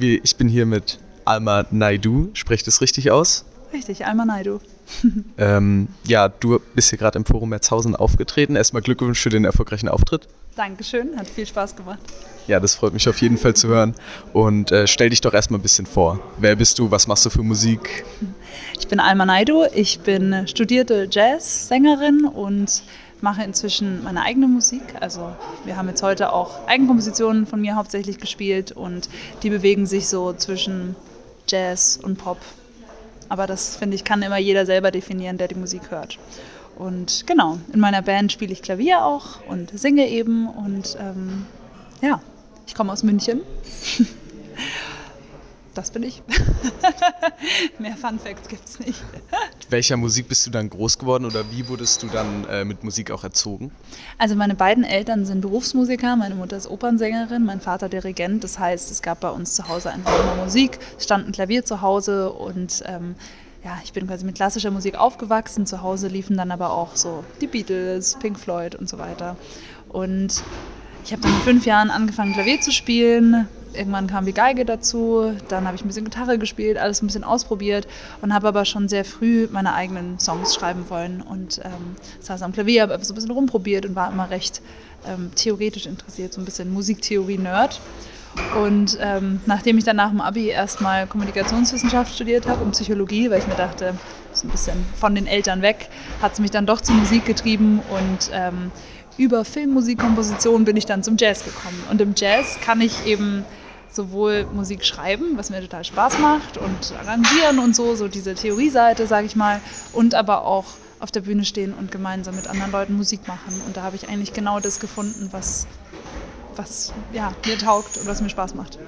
Ich bin hier mit Alma Naidu. Sprecht es richtig aus? Richtig, Alma Naidu. ähm, ja, du bist hier gerade im Forum Merzhausen aufgetreten. Erstmal Glückwunsch für den erfolgreichen Auftritt. Dankeschön, hat viel Spaß gemacht. Ja, das freut mich auf jeden Fall zu hören. Und äh, stell dich doch erstmal ein bisschen vor. Wer bist du? Was machst du für Musik? Ich bin Alma Naidu. Ich bin studierte Jazzsängerin und mache inzwischen meine eigene Musik. Also wir haben jetzt heute auch Eigenkompositionen von mir hauptsächlich gespielt und die bewegen sich so zwischen Jazz und Pop. Aber das finde ich kann immer jeder selber definieren, der die Musik hört. Und genau, in meiner Band spiele ich Klavier auch und singe eben und ähm, ja, ich komme aus München. das bin ich. Mehr Fun Facts gibt es nicht. Welcher Musik bist du dann groß geworden oder wie wurdest du dann äh, mit Musik auch erzogen? Also meine beiden Eltern sind Berufsmusiker, meine Mutter ist Opernsängerin, mein Vater Dirigent. Das heißt, es gab bei uns zu Hause einfach immer Musik, stand ein Klavier zu Hause und ähm, ja, ich bin quasi mit klassischer Musik aufgewachsen. Zu Hause liefen dann aber auch so die Beatles, Pink Floyd und so weiter. Und ich habe dann mit fünf Jahren angefangen, Klavier zu spielen, irgendwann kam die Geige dazu, dann habe ich ein bisschen Gitarre gespielt, alles ein bisschen ausprobiert und habe aber schon sehr früh meine eigenen Songs schreiben wollen und ähm, saß am Klavier, habe einfach so ein bisschen rumprobiert und war immer recht ähm, theoretisch interessiert, so ein bisschen Musiktheorie-Nerd. Und ähm, nachdem ich dann nach dem Abi erstmal Kommunikationswissenschaft studiert habe und Psychologie, weil ich mir dachte, so ein bisschen von den Eltern weg, hat es mich dann doch zur Musik getrieben und ähm, über Filmmusikkomposition bin ich dann zum Jazz gekommen. Und im Jazz kann ich eben sowohl Musik schreiben, was mir total Spaß macht, und arrangieren und so, so diese Theorieseite, sage ich mal, und aber auch auf der Bühne stehen und gemeinsam mit anderen Leuten Musik machen. Und da habe ich eigentlich genau das gefunden, was, was ja, mir taugt und was mir Spaß macht.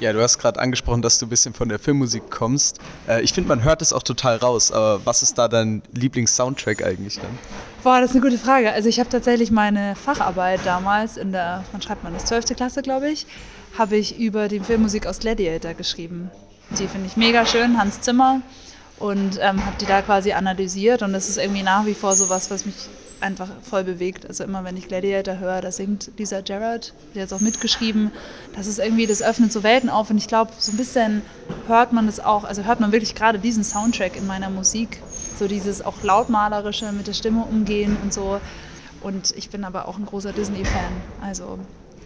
Ja, du hast gerade angesprochen, dass du ein bisschen von der Filmmusik kommst. Äh, ich finde, man hört es auch total raus, aber was ist da dein Lieblings-Soundtrack eigentlich dann? Boah, das ist eine gute Frage. Also ich habe tatsächlich meine Facharbeit damals in der, wann schreibt man das, 12. Klasse, glaube ich, habe ich über die Filmmusik aus Gladiator geschrieben. Die finde ich mega schön, Hans Zimmer. Und ähm, habe die da quasi analysiert. Und das ist irgendwie nach wie vor so was, was mich einfach voll bewegt. Also immer wenn ich Gladiator höre, da singt Lisa Gerrard, die hat es auch mitgeschrieben. Das ist irgendwie, das öffnet so Welten auf. Und ich glaube, so ein bisschen hört man das auch, also hört man wirklich gerade diesen Soundtrack in meiner Musik. So dieses auch lautmalerische mit der Stimme umgehen und so. Und ich bin aber auch ein großer Disney-Fan. Also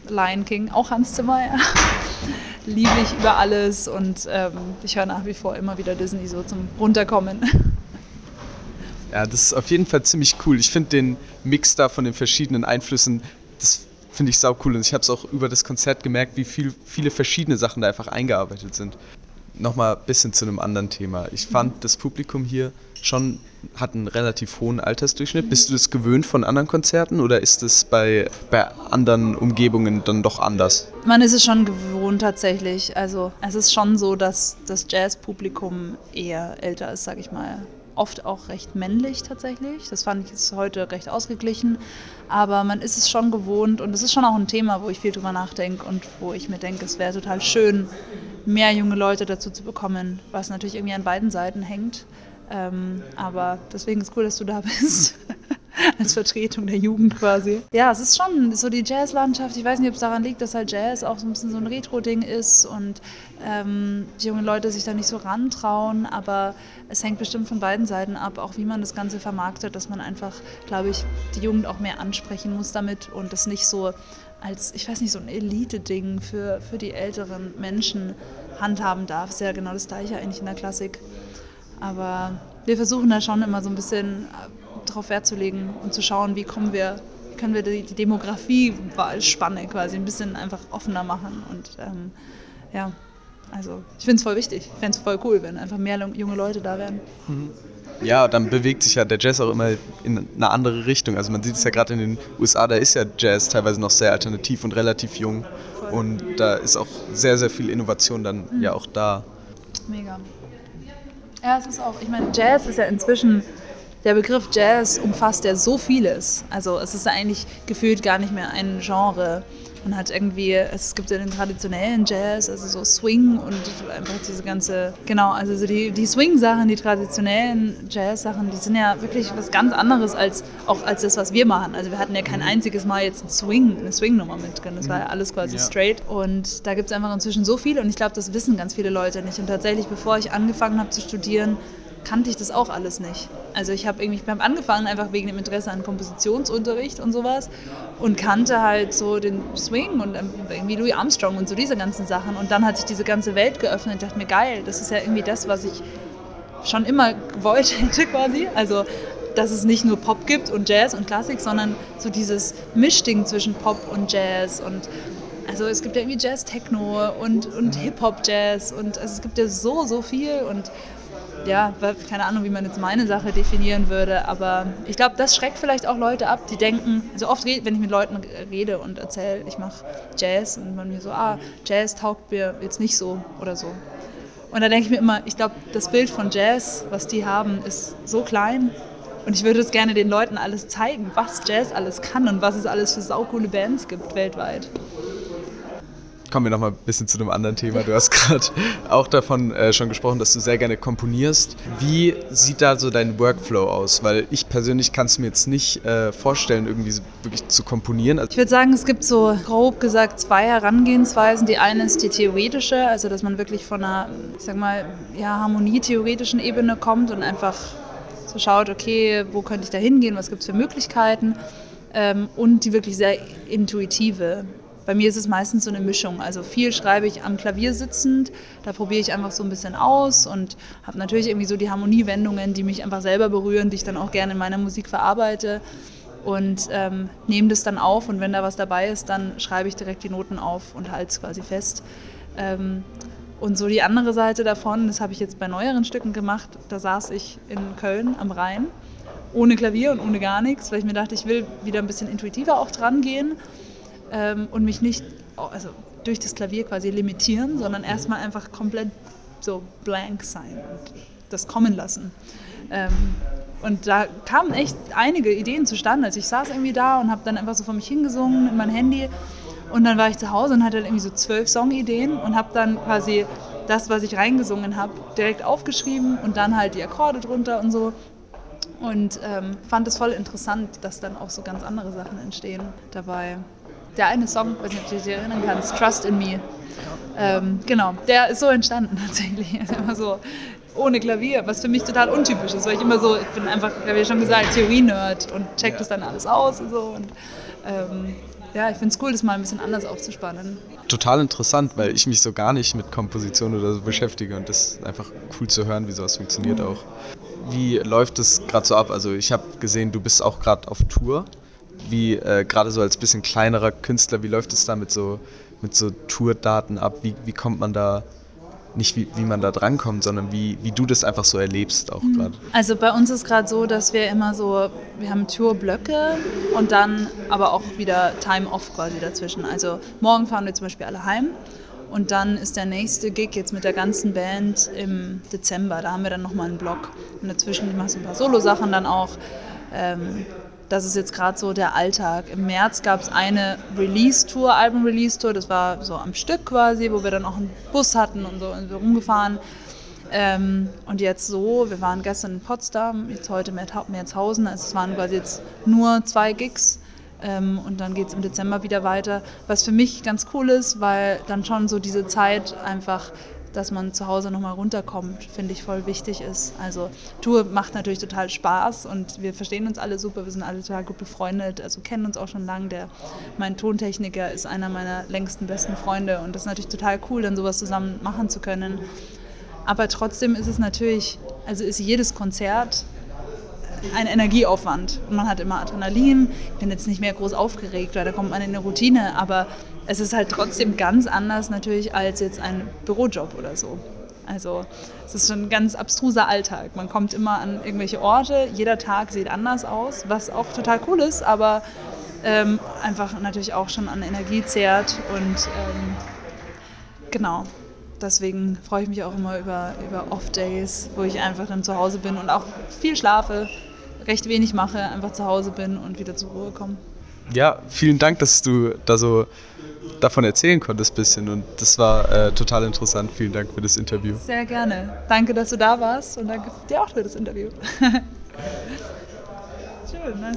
Lion King, auch Hans Zimmer, ja. Liebe ich über alles und ähm, ich höre nach wie vor immer wieder Disney so zum Runterkommen. Ja, das ist auf jeden Fall ziemlich cool. Ich finde den Mix da von den verschiedenen Einflüssen, das finde ich sau cool. Und ich habe es auch über das Konzert gemerkt, wie viel, viele verschiedene Sachen da einfach eingearbeitet sind. Nochmal ein bisschen zu einem anderen Thema. Ich fand das Publikum hier schon hat einen relativ hohen Altersdurchschnitt. Bist du das gewöhnt von anderen Konzerten oder ist es bei, bei anderen Umgebungen dann doch anders? Man ist es schon gewohnt tatsächlich. Also es ist schon so, dass das Jazzpublikum eher älter ist, sag ich mal. Oft auch recht männlich tatsächlich. Das fand ich jetzt heute recht ausgeglichen. Aber man ist es schon gewohnt und es ist schon auch ein Thema, wo ich viel drüber nachdenke und wo ich mir denke, es wäre total schön, mehr junge Leute dazu zu bekommen, was natürlich irgendwie an beiden Seiten hängt. Ähm, aber deswegen ist cool, dass du da bist. Als Vertretung der Jugend quasi. Ja, es ist schon so die Jazzlandschaft. Ich weiß nicht, ob es daran liegt, dass halt Jazz auch so ein bisschen so ein Retro-Ding ist und ähm, die jungen Leute sich da nicht so rantrauen. Aber es hängt bestimmt von beiden Seiten ab, auch wie man das Ganze vermarktet, dass man einfach, glaube ich, die Jugend auch mehr ansprechen muss damit und das nicht so als, ich weiß nicht, so ein Elite-Ding für, für die älteren Menschen handhaben darf. Ist ja genau das Gleiche eigentlich in der Klassik. Aber wir versuchen da schon immer so ein bisschen darauf Wert zu legen und zu schauen, wie kommen wir, können wir die, die Demografie-Spanne quasi ein bisschen einfach offener machen. Und ähm, ja, also ich finde es voll wichtig. Ich fände es voll cool, wenn einfach mehr junge Leute da wären. Mhm. Ja, dann bewegt sich ja der Jazz auch immer in eine andere Richtung. Also man sieht es ja gerade in den USA, da ist ja Jazz teilweise noch sehr alternativ und relativ jung. Voll. Und da ist auch sehr, sehr viel Innovation dann mhm. ja auch da. Mega. Ja, es ist auch, ich meine, Jazz ist ja inzwischen, der Begriff Jazz umfasst ja so vieles. Also es ist eigentlich gefühlt gar nicht mehr ein Genre. Man hat irgendwie, es gibt ja den traditionellen Jazz, also so Swing und einfach diese ganze, genau, also so die, die Swing-Sachen, die traditionellen Jazz-Sachen, die sind ja wirklich was ganz anderes als auch als das, was wir machen. Also wir hatten ja kein einziges Mal jetzt ein Swing, eine Swing-Nummer mit drin. Das war ja alles quasi ja. straight. Und da gibt es einfach inzwischen so viel und ich glaube, das wissen ganz viele Leute nicht. Und tatsächlich, bevor ich angefangen habe zu studieren, kannte ich das auch alles nicht. Also ich habe irgendwie beim angefangen einfach wegen dem Interesse an Kompositionsunterricht und sowas und kannte halt so den Swing und ähm, irgendwie Louis Armstrong und so diese ganzen Sachen und dann hat sich diese ganze Welt geöffnet und dachte mir geil, das ist ja irgendwie das, was ich schon immer gewollt hätte quasi. Also dass es nicht nur Pop gibt und Jazz und Klassik, sondern so dieses Mischding zwischen Pop und Jazz und also es gibt ja irgendwie Jazz Techno und, und Hip Hop Jazz und also es gibt ja so so viel und ja, keine Ahnung, wie man jetzt meine Sache definieren würde, aber ich glaube, das schreckt vielleicht auch Leute ab, die denken, also oft, wenn ich mit Leuten rede und erzähle, ich mache Jazz und man mir so, ah, Jazz taugt mir jetzt nicht so oder so. Und da denke ich mir immer, ich glaube, das Bild von Jazz, was die haben, ist so klein und ich würde es gerne den Leuten alles zeigen, was Jazz alles kann und was es alles für saukoole Bands gibt weltweit kommen wir nochmal ein bisschen zu einem anderen Thema. Du hast gerade auch davon äh, schon gesprochen, dass du sehr gerne komponierst. Wie sieht da so dein Workflow aus? Weil ich persönlich kann es mir jetzt nicht äh, vorstellen, irgendwie wirklich zu komponieren. Ich würde sagen, es gibt so grob gesagt zwei Herangehensweisen. Die eine ist die theoretische, also dass man wirklich von einer, ich sag mal, ja, harmonietheoretischen Ebene kommt und einfach so schaut, okay, wo könnte ich da hingehen, was gibt es für Möglichkeiten. Ähm, und die wirklich sehr intuitive. Bei mir ist es meistens so eine Mischung. Also viel schreibe ich am Klavier sitzend, da probiere ich einfach so ein bisschen aus und habe natürlich irgendwie so die Harmoniewendungen, die mich einfach selber berühren, die ich dann auch gerne in meiner Musik verarbeite und ähm, nehme das dann auf und wenn da was dabei ist, dann schreibe ich direkt die Noten auf und halte es quasi fest. Ähm, und so die andere Seite davon, das habe ich jetzt bei neueren Stücken gemacht, da saß ich in Köln am Rhein ohne Klavier und ohne gar nichts, weil ich mir dachte, ich will wieder ein bisschen intuitiver auch dran gehen ähm, und mich nicht also durch das Klavier quasi limitieren, sondern erstmal einfach komplett so blank sein und das kommen lassen. Ähm, und da kamen echt einige Ideen zustande. Also ich saß irgendwie da und habe dann einfach so vor mich hingesungen in mein Handy. Und dann war ich zu Hause und hatte dann irgendwie so zwölf Songideen und habe dann quasi das, was ich reingesungen habe, direkt aufgeschrieben und dann halt die Akkorde drunter und so. Und ähm, fand es voll interessant, dass dann auch so ganz andere Sachen entstehen dabei der eine Song, weiß nicht, ob du dich erinnern kannst, Trust in Me. Ähm, genau, der ist so entstanden tatsächlich. Immer so ohne Klavier, was für mich total untypisch ist, weil ich immer so, ich bin einfach, ich habe ja schon gesagt, Theorie-Nerd und check das dann alles aus und so. Und, ähm, ja, ich finde es cool, das mal ein bisschen anders aufzuspannen. Total interessant, weil ich mich so gar nicht mit Komposition oder so beschäftige und das ist einfach cool zu hören, wie sowas funktioniert mhm. auch. Wie läuft es gerade so ab? Also ich habe gesehen, du bist auch gerade auf Tour wie äh, gerade so als bisschen kleinerer Künstler, wie läuft es da mit so, mit so Tourdaten ab? Wie, wie kommt man da, nicht wie, wie man da drankommt, sondern wie, wie du das einfach so erlebst auch mhm. gerade? Also bei uns ist gerade so, dass wir immer so, wir haben Tourblöcke und dann aber auch wieder Time-Off quasi dazwischen. Also morgen fahren wir zum Beispiel alle heim. Und dann ist der nächste Gig jetzt mit der ganzen Band im Dezember. Da haben wir dann nochmal einen Block. Und dazwischen machst du ein paar Solo-Sachen dann auch. Ähm, das ist jetzt gerade so der Alltag. Im März gab es eine Release-Tour, Album-Release-Tour, das war so am Stück quasi, wo wir dann auch einen Bus hatten und so, und so rumgefahren. Ähm, und jetzt so, wir waren gestern in Potsdam, jetzt heute Merzhausen, also es waren quasi jetzt nur zwei Gigs. Ähm, und dann geht es im Dezember wieder weiter, was für mich ganz cool ist, weil dann schon so diese Zeit einfach dass man zu Hause nochmal runterkommt, finde ich voll wichtig ist. Also Tour macht natürlich total Spaß und wir verstehen uns alle super, wir sind alle total gut befreundet, also kennen uns auch schon lange. Der, mein Tontechniker ist einer meiner längsten besten Freunde und das ist natürlich total cool, dann sowas zusammen machen zu können. Aber trotzdem ist es natürlich, also ist jedes Konzert ein Energieaufwand. Man hat immer Adrenalin. Ich bin jetzt nicht mehr groß aufgeregt, weil da kommt man in eine Routine, aber es ist halt trotzdem ganz anders natürlich als jetzt ein Bürojob oder so. Also es ist schon ein ganz abstruser Alltag. Man kommt immer an irgendwelche Orte, jeder Tag sieht anders aus, was auch total cool ist, aber ähm, einfach natürlich auch schon an Energie zehrt. Und ähm, genau, deswegen freue ich mich auch immer über, über Off-Days, wo ich einfach dann zu Hause bin und auch viel schlafe, recht wenig mache, einfach zu Hause bin und wieder zur Ruhe komme. Ja, vielen Dank, dass du da so davon erzählen konntest bisschen und das war äh, total interessant. Vielen Dank für das Interview. Sehr gerne. Danke, dass du da warst und danke dir auch für das Interview. Schön, nice.